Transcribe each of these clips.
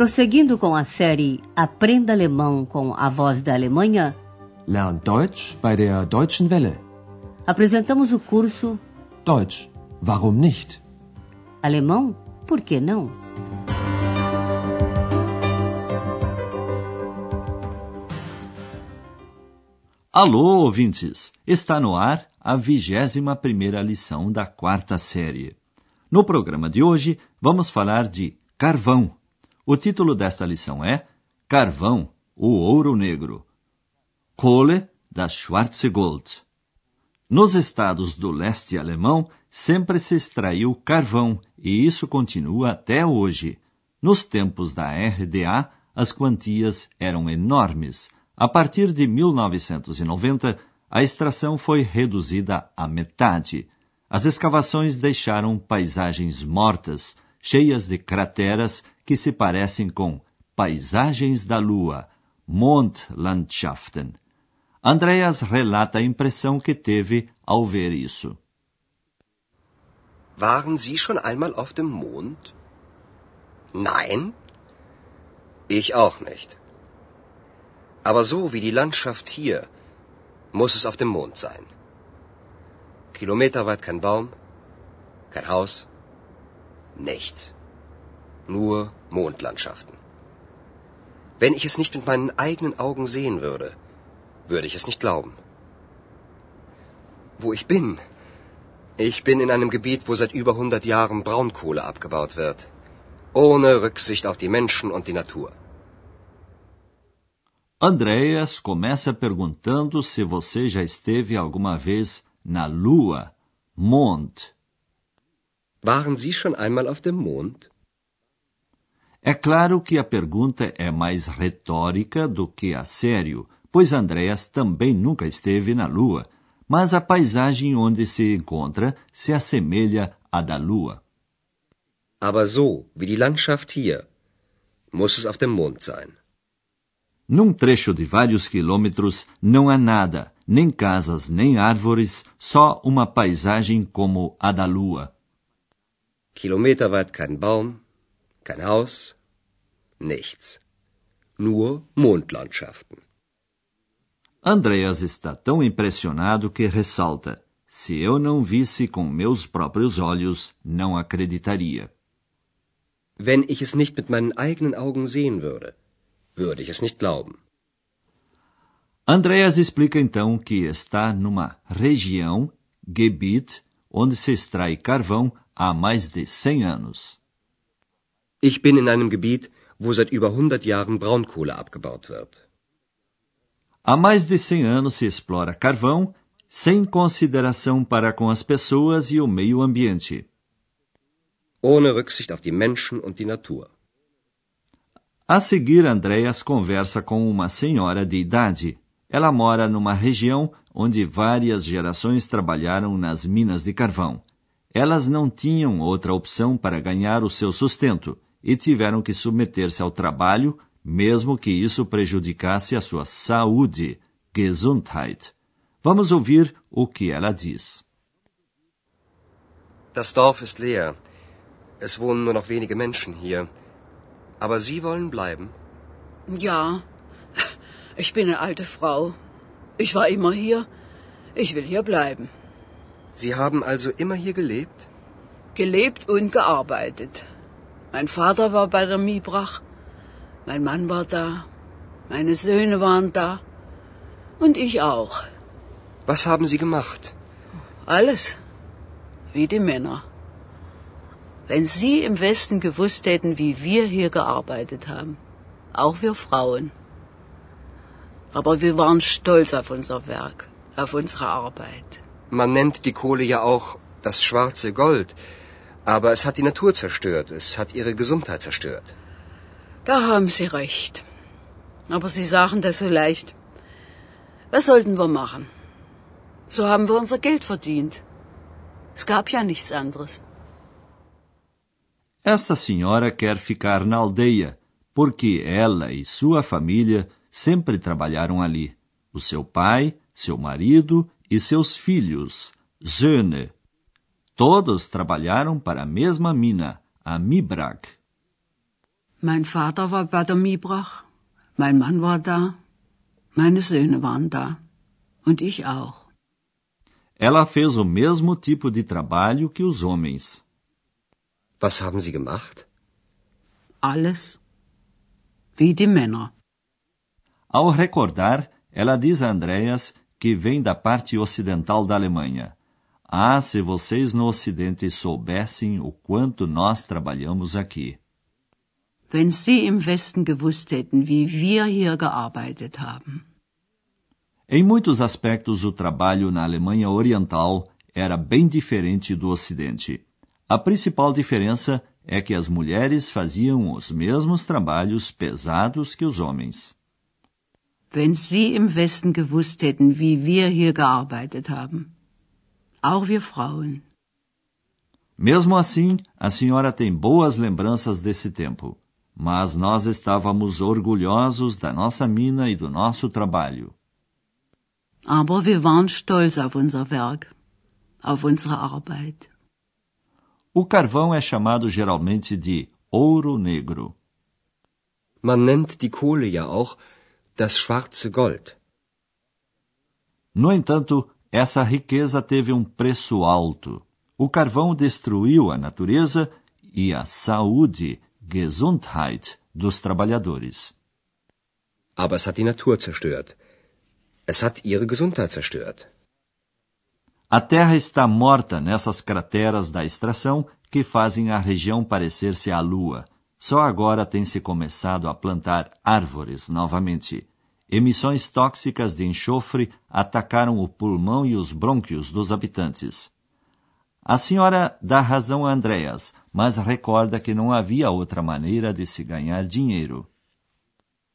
Prosseguindo com a série Aprenda Alemão com a Voz da Alemanha, Lernt Deutsch bei der Deutschen Welle. apresentamos o curso Deutsch, warum nicht? Alemão, por que não? Alô, ouvintes! Está no ar a vigésima primeira lição da quarta série. No programa de hoje, vamos falar de carvão. O título desta lição é Carvão, o ouro negro. Kohle, das Schwarze Gold. Nos estados do leste alemão, sempre se extraiu carvão e isso continua até hoje. Nos tempos da RDA, as quantias eram enormes. A partir de 1990, a extração foi reduzida à metade. As escavações deixaram paisagens mortas, cheias de crateras que se parecem com paisagens da Lua, Mondlandschaften. Andreas relata a impressão que teve ao ver isso. Waren Sie schon einmal auf dem Mond? Nein? Ich auch nicht. Aber so wie die Landschaft hier, muss es auf dem Mond sein. Kilometerweit kein Baum, kein Haus, nichts. Nur Mondlandschaften. Wenn ich es nicht mit meinen eigenen Augen sehen würde, würde ich es nicht glauben. Wo ich bin? Ich bin in einem Gebiet, wo seit über 100 Jahren Braunkohle abgebaut wird. Ohne Rücksicht auf die Menschen und die Natur. Andreas começa perguntando se você já esteve alguma vez na Lua, Mond. Waren Sie schon einmal auf dem Mond? É claro que a pergunta é mais retórica do que a sério, pois Andreas também nunca esteve na Lua, mas a paisagem onde se encontra se assemelha à da Lua. Aber so wie die Landschaft hier, muss es auf dem Mond sein. Num trecho de vários quilômetros não há nada, nem casas, nem árvores, só uma paisagem como a da Lua. Kilometerweit kein Baum, kein Haus, nichts. Nur Mondlandschaften. Andreas está tão impressionado que ressalta: se eu não visse com meus próprios olhos, não acreditaria. Wenn ich es nicht mit meinen eigenen Augen sehen würde, würde ich es nicht glauben. Andreas explica então que está numa região, Gebiet, onde se extrai carvão há mais de 100 anos. Ich bin in einem Gebiet, wo seit über 100 Jahren Braunkohle abgebaut wird. Há mais de 100 anos se explora carvão sem consideração para com as pessoas e o meio ambiente. Ohne Rücksicht auf die Menschen und die Natur. A seguir, Andreas conversa com uma senhora de idade. Ela mora numa região onde várias gerações trabalharam nas minas de carvão. Elas não tinham outra opção para ganhar o seu sustento e tiveram que submeter-se ao trabalho, mesmo que isso prejudicasse a sua saúde, Gesundheit. Vamos ouvir o que ela diz. Das Dorf ist leer. Es wohnen nur noch wenige Menschen hier. Aber Sie wollen bleiben? Ja, ich bin eine alte Frau. Ich war immer hier. Ich will hier bleiben. Sie haben also immer hier gelebt? Gelebt und gearbeitet. Mein Vater war bei der Miebrach. Mein Mann war da. Meine Söhne waren da. Und ich auch. Was haben Sie gemacht? Alles. Wie die Männer. Wenn Sie im Westen gewusst hätten, wie wir hier gearbeitet haben. Auch wir Frauen. Aber wir waren stolz auf unser Werk, auf unsere Arbeit. Man nennt die Kohle ja auch das schwarze Gold. Aber es hat die Natur zerstört. Es hat ihre Gesundheit zerstört. Da haben Sie recht. Aber Sie sagen das so leicht. Was sollten wir machen? So haben wir unser Geld verdient. Es gab ja nichts anderes. Esta senhora quer ficar na aldeia, porque ela e sua família sempre trabalharam ali. O seu pai, seu marido e seus filhos, Söhne. Todos trabalharam para a mesma mina, a Mibrag. Mein Vater war bei der Miebrach, mein Mann war da, meine Söhne waren da und ich auch. Ela fez o mesmo tipo de trabalho que os homens. Was haben Sie gemacht? Alles wie die Männer. Ao recordar, ela diz a Andreas que vem da parte ocidental da Alemanha. Ah, se vocês no Ocidente soubessem o quanto nós trabalhamos aqui. Wenn Sie im Westen gewusst hätten, wie wir hier gearbeitet haben. Em muitos aspectos, o trabalho na Alemanha Oriental era bem diferente do Ocidente. A principal diferença é que as mulheres faziam os mesmos trabalhos pesados que os homens. Wenn Sie im Westen gewusst hätten, wie wir hier gearbeitet haben. Auch wir Frauen. Mesmo assim, a senhora tem boas lembranças desse tempo. Mas nós estávamos orgulhosos da nossa mina e do nosso trabalho. Aber wir waren stolz auf unser Werk, auf unsere Arbeit. O carvão é chamado geralmente de ouro negro. Man nennt die Kohle ja auch das schwarze Gold. No entanto, essa riqueza teve um preço alto. O carvão destruiu a natureza e a saúde, Gesundheit, dos trabalhadores. Aber es hat die Natur zerstört. Es hat ihre Gesundheit zerstört. A terra está morta nessas crateras da extração que fazem a região parecer-se à lua. Só agora tem se começado a plantar árvores novamente. Emissões tóxicas de enxofre atacaram o pulmão e os brônquios dos habitantes. A senhora dá razão a Andreas, mas recorda que não havia outra maneira de se ganhar dinheiro.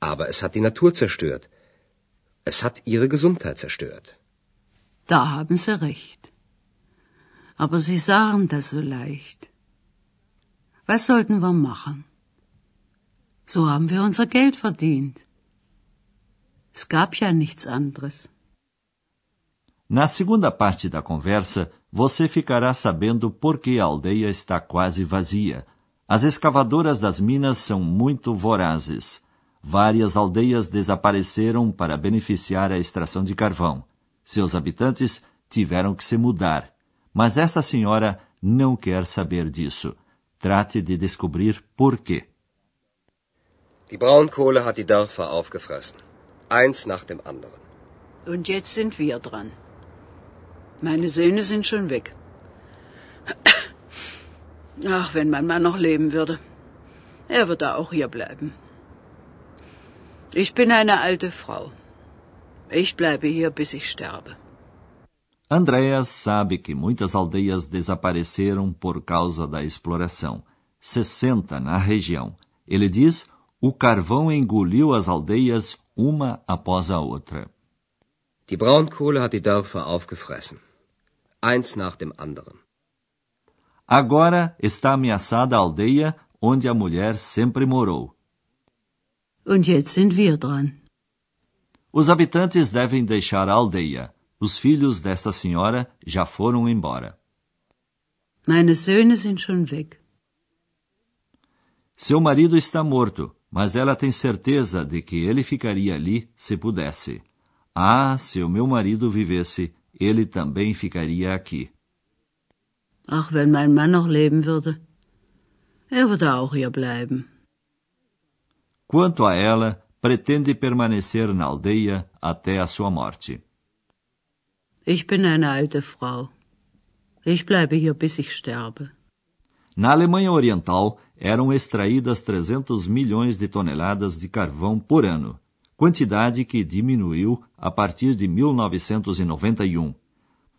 Aber es hat die Natur zerstört. Es hat ihre Gesundheit zerstört. Da haben Sie recht. Aber Sie sagen das so leicht. Was sollten wir machen? So haben wir unser Geld verdient. Es gab ja nichts anderes. Na segunda parte da conversa, você ficará sabendo por que a aldeia está quase vazia. As escavadoras das minas são muito vorazes. Várias aldeias desapareceram para beneficiar a extração de carvão. Seus habitantes tiveram que se mudar. Mas essa senhora não quer saber disso. Trate de descobrir por quê. Die Braunkohle hat die Dörfer aufgefressen. Eins nach dem anderen. Und jetzt sind wir dran. Meine Söhne sind schon weg. Ach, wenn mein Mann noch leben würde. Er würde auch hier bleiben. Ich bin eine alte Frau. Ich bleibe hier, bis ich sterbe. Andreas sabe que muitas aldeias desapareceram por causa da exploração. 60 na região. Ele diz: o carvão engoliu as aldeias uma após a outra. Die Braunkohle hat die Dörfer aufgefressen. Eins nach dem anderen. Agora está ameaçada a aldeia onde a mulher sempre morou. Und jetzt sind wir dran. Os habitantes devem deixar a aldeia. Os filhos desta senhora já foram embora. Meine Söhne sind schon weg. Seu marido está morto, mas ela tem certeza de que ele ficaria ali se pudesse. Ah, se o meu marido vivesse, ele também ficaria aqui. Ach, wenn mein Mann noch leben würde. Er würde auch hier bleiben. Quanto a ela, pretende permanecer na aldeia até a sua morte. Ich bin eine alte Frau. Ich bleibe hier, bis ich sterbe. Na Alemanha Oriental, eram extraídas 300 milhões de toneladas de carvão por ano, quantidade que diminuiu a partir de 1991.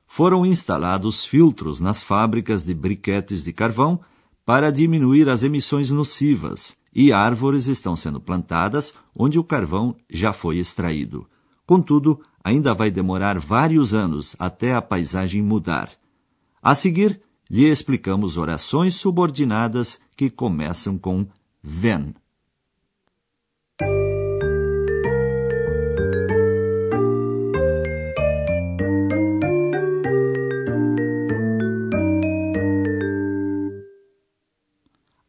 Foram instalados filtros nas fábricas de briquetes de carvão para diminuir as emissões nocivas e árvores estão sendo plantadas onde o carvão já foi extraído. Contudo, ainda vai demorar vários anos até a paisagem mudar. A seguir, lhe explicamos orações subordinadas que começam com wenn.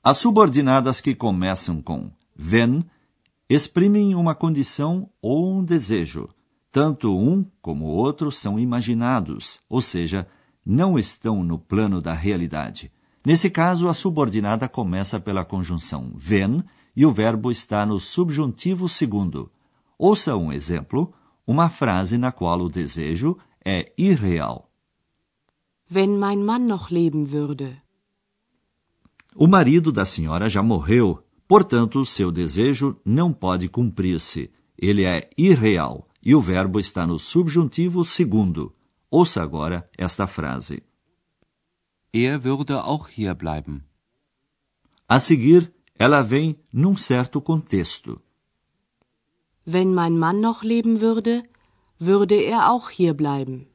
As subordinadas que começam com wenn exprimem uma condição ou um desejo. Tanto um como o outro são imaginados, ou seja, não estão no plano da realidade. Nesse caso, a subordinada começa pela conjunção wenn e o verbo está no subjuntivo segundo. Ouça um exemplo, uma frase na qual o desejo é irreal. Wenn mein Mann noch leben würde. O marido da senhora já morreu, portanto, seu desejo não pode cumprir-se. Ele é irreal e o verbo está no subjuntivo segundo. Ouça agora esta frase. Er würde auch hier bleiben. A seguir, ela vem num certo contexto. Wenn mein Mann noch leben würde, würde er auch hier bleiben.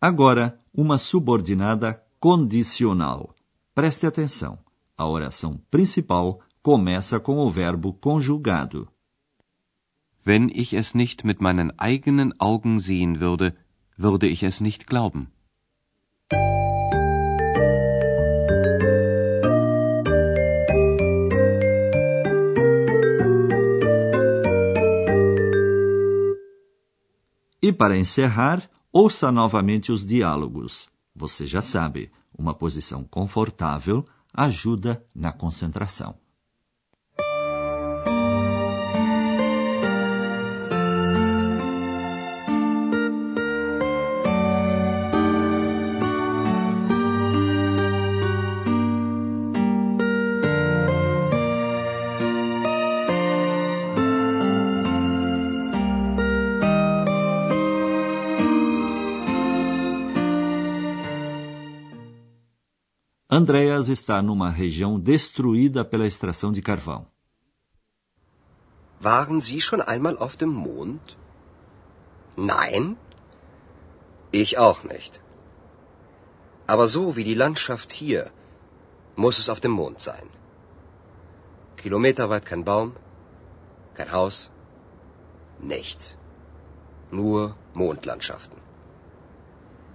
Agora, uma subordinada condicional. Preste atenção. A oração principal começa com o verbo conjugado. Wenn ich es nicht mit meinen eigenen Augen sehen würde, würde ich es nicht glauben. E para encerrar, ouça novamente os diálogos. Você já sabe, uma posição confortável ajuda na concentração. Andreas está numa região destruída pela extração de carvão. Waren Sie schon einmal auf dem Mond? Nein? Ich auch nicht. Aber so wie die Landschaft hier, muss es auf dem Mond sein. Kilometerweit kein Baum, kein Haus, nichts. Nur Mondlandschaften.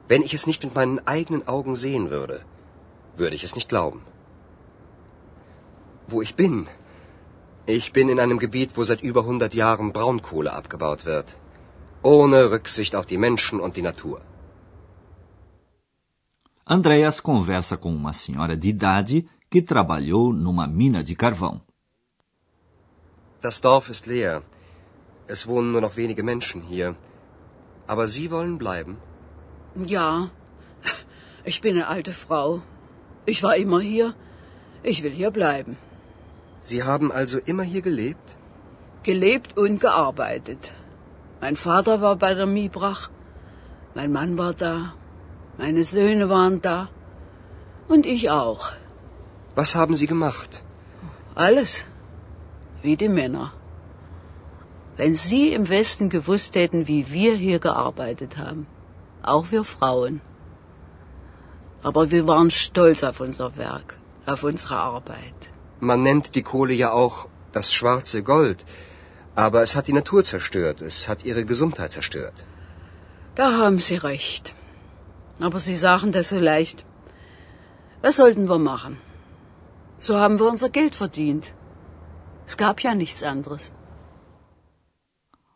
Wenn ich es nicht mit meinen eigenen Augen sehen würde, würde ich es nicht glauben. Wo ich bin? Ich bin in einem Gebiet, wo seit über 100 Jahren Braunkohle abgebaut wird. Ohne Rücksicht auf die Menschen und die Natur. Andreas conversa com uma senhora de idade que trabalhou numa mina de carvão. Das Dorf ist leer. Es wohnen nur noch wenige Menschen hier. Aber Sie wollen bleiben? Ja, ich bin eine alte Frau. Ich war immer hier. Ich will hier bleiben. Sie haben also immer hier gelebt? Gelebt und gearbeitet. Mein Vater war bei der Miebrach. Mein Mann war da. Meine Söhne waren da. Und ich auch. Was haben Sie gemacht? Alles. Wie die Männer. Wenn Sie im Westen gewusst hätten, wie wir hier gearbeitet haben. Auch wir Frauen. Aber wir waren stolz auf unser Werk, auf unsere Arbeit. Man nennt die Kohle ja auch das schwarze Gold. Aber es hat die Natur zerstört. Es hat ihre Gesundheit zerstört. Da haben Sie recht. Aber Sie sagen das so leicht. Was sollten wir machen? So haben wir unser Geld verdient. Es gab ja nichts anderes.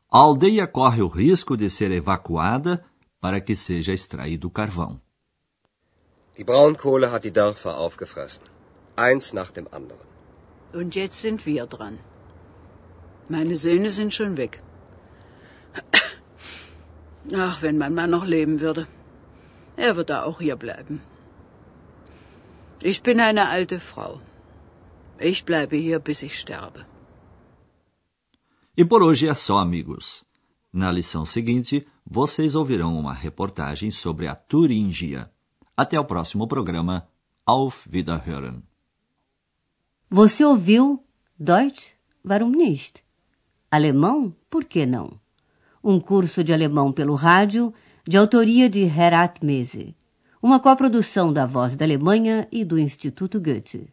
A aldeia corre o risco de ser evacuada para que seja extraído carvão. Die Braunkohle hat die Dörfer aufgefressen. Eins nach dem anderen. Und jetzt sind wir dran. Meine Söhne sind schon weg. Ach, wenn mein Mann noch leben würde. Er würde auch hier bleiben. Ich bin eine alte Frau. Ich bleibe hier, bis ich sterbe. E por hoje é só, amigos. Na lição seguinte, vocês ouvirão uma reportagem sobre a Turíngia. Até o próximo programa. Auf Wiederhören. Você ouviu Deutsch? Warum nicht? Alemão? Por que não? Um curso de alemão pelo rádio, de autoria de Herat Mese. Uma coprodução da Voz da Alemanha e do Instituto Goethe.